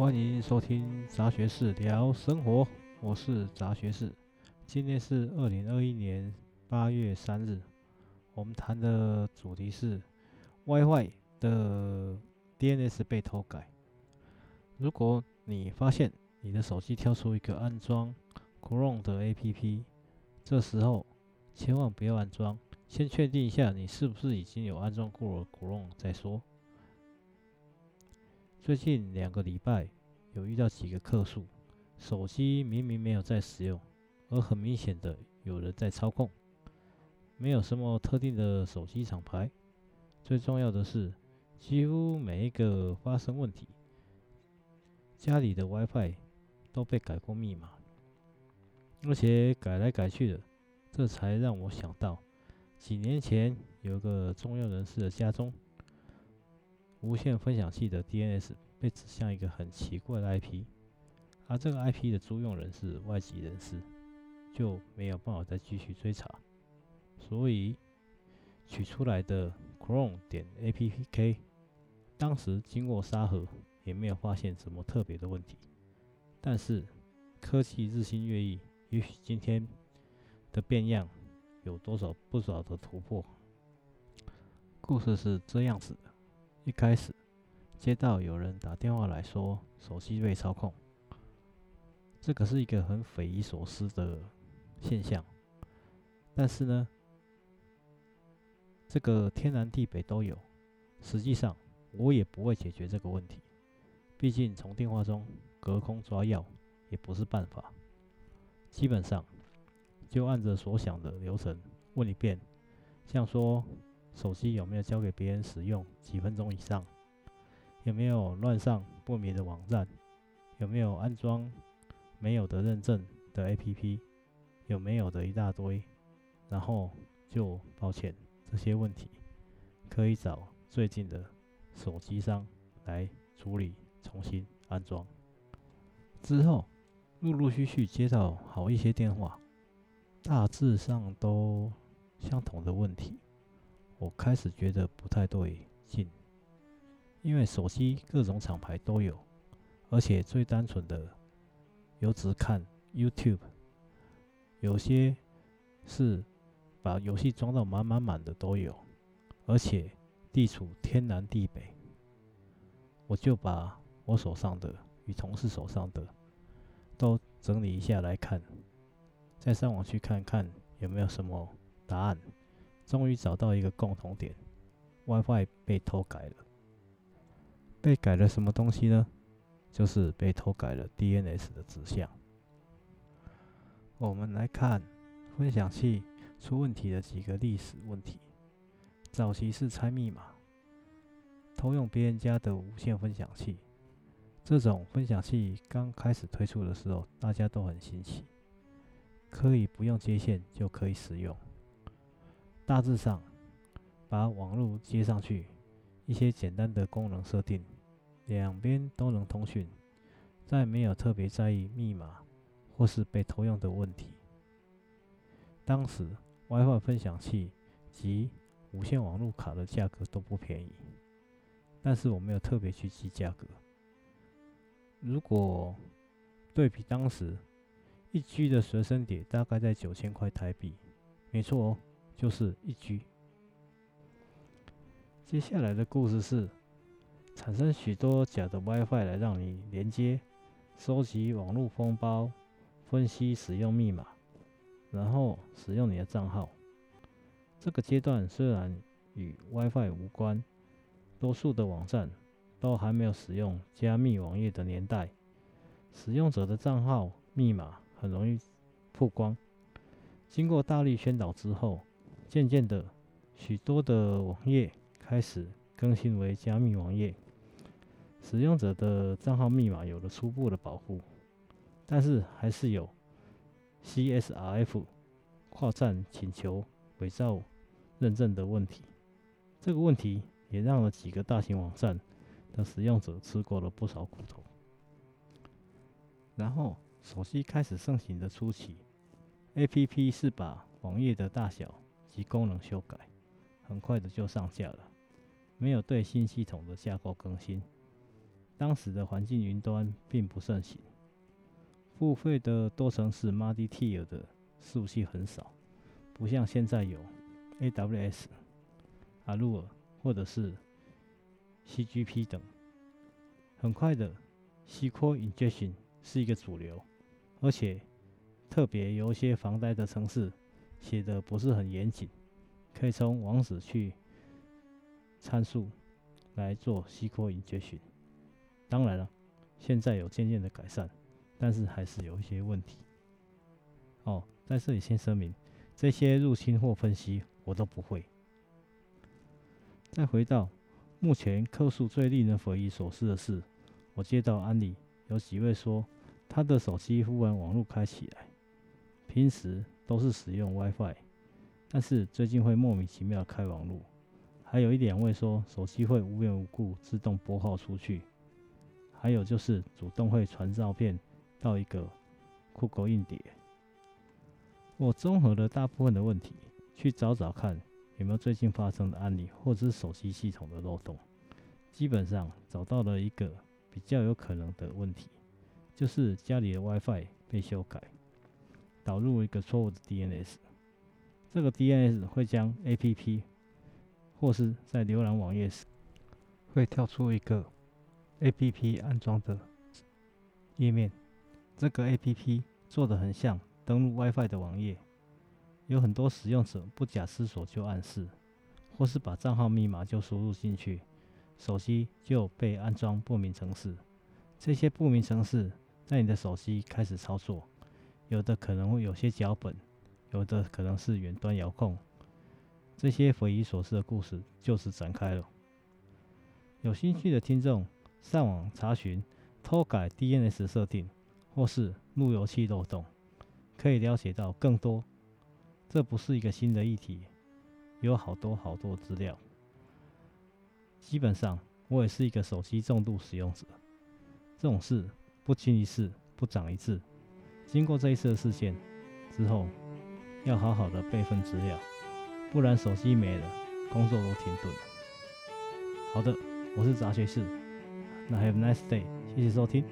欢迎收听杂学士聊生活，我是杂学士。今天是二零二一年八月三日，我们谈的主题是 WiFi 的 DNS 被偷改。如果你发现你的手机跳出一个安装 Chrome 的 APP，这时候千万不要安装，先确定一下你是不是已经有安装过 Chrome 再说。最近两个礼拜有遇到几个客诉，手机明明没有在使用，而很明显的有人在操控。没有什么特定的手机厂牌，最重要的是，几乎每一个发生问题，家里的 WiFi 都被改过密码，而且改来改去的，这才让我想到，几年前有个重要人士的家中。无线分享器的 DNS 被指向一个很奇怪的 IP，而这个 IP 的租用人是外籍人士，就没有办法再继续追查，所以取出来的 Chrome 点 APK，当时经过沙盒也没有发现什么特别的问题。但是科技日新月异，也许今天的变样有多少不少的突破。故事是这样子的。一开始接到有人打电话来说手机被操控，这可是一个很匪夷所思的现象。但是呢，这个天南地北都有。实际上，我也不会解决这个问题，毕竟从电话中隔空抓药也不是办法。基本上就按着所想的流程问一遍，像说。手机有没有交给别人使用几分钟以上？有没有乱上不明的网站？有没有安装没有的认证的 APP？有没有的一大堆？然后就抱歉，这些问题可以找最近的手机商来处理，重新安装。之后陆陆续续接到好一些电话，大致上都相同的问题。我开始觉得不太对劲，因为手机各种厂牌都有，而且最单纯的有只看 YouTube，有些是把游戏装到满满满的都有，而且地处天南地北，我就把我手上的与同事手上的都整理一下来看，再上网去看看有没有什么答案。终于找到一个共同点，WiFi 被偷改了。被改了什么东西呢？就是被偷改了 DNS 的指向。我们来看分享器出问题的几个历史问题。早期是猜密码，偷用别人家的无线分享器。这种分享器刚开始推出的时候，大家都很新奇，可以不用接线就可以使用。大致上，把网络接上去，一些简单的功能设定，两边都能通讯，再没有特别在意密码或是被偷用的问题。当时 WiFi 分享器及无线网络卡的价格都不便宜，但是我没有特别去记价格。如果对比当时一 G 的随身碟，大概在九千块台币，没错哦。就是一 G。接下来的故事是产生许多假的 WiFi 来让你连接、收集网络封包、分析使用密码，然后使用你的账号。这个阶段虽然与 WiFi 无关，多数的网站都还没有使用加密网页的年代，使用者的账号密码很容易曝光。经过大力宣导之后，渐渐的，许多的网页开始更新为加密网页，使用者的账号密码有了初步的保护，但是还是有 CSRF 跨站请求伪造认证的问题。这个问题也让了几个大型网站的使用者吃过了不少苦头。然后，手机开始盛行的初期，APP 是把网页的大小及功能修改，很快的就上架了，没有对新系统的架构更新。当时的环境云端并不盛行，付费的多层式 multi-tier 的服务器很少，不像现在有 AWS、Azure 或者是 CGP 等。很快的，SQL Injection 是一个主流，而且特别有一些房贷的城市写的不是很严谨，可以从网址去参数来做 SQL Injection。当然了，现在有渐渐的改善，但是还是有一些问题。哦，在这里先声明，这些入侵或分析我都不会。再回到目前客诉最令人匪夷所思的是，我接到案例，有几位说他的手机忽然网络开起来，平时都是使用 WiFi，但是最近会莫名其妙开网络。还有一点会说手机会无缘无故自动拨号出去，还有就是主动会传照片到一个酷狗硬碟。我综合了大部分的问题，去找找看有没有最近发生的案例，或者是手机系统的漏洞。基本上找到了一个。比较有可能的问题，就是家里的 WiFi 被修改，导入一个错误的 DNS。这个 DNS 会将 APP 或是在浏览网页时，会跳出一个 APP 安装的页面。这个 APP 做的很像登录 WiFi 的网页，有很多使用者不假思索就暗示，或是把账号密码就输入进去。手机就被安装不明程式，这些不明程式在你的手机开始操作，有的可能会有些脚本，有的可能是远端遥控，这些匪夷所思的故事就此展开了。有兴趣的听众上网查询偷改 DNS 设定或是路由器漏洞，可以了解到更多。这不是一个新的议题，有好多好多资料。基本上，我也是一个手机重度使用者。这种事不经一事不长一智。经过这一次的事件之后，要好好的备份资料，不然手机没了，工作都停顿了。好的，我是杂学士，那 Have a nice day，谢谢收听。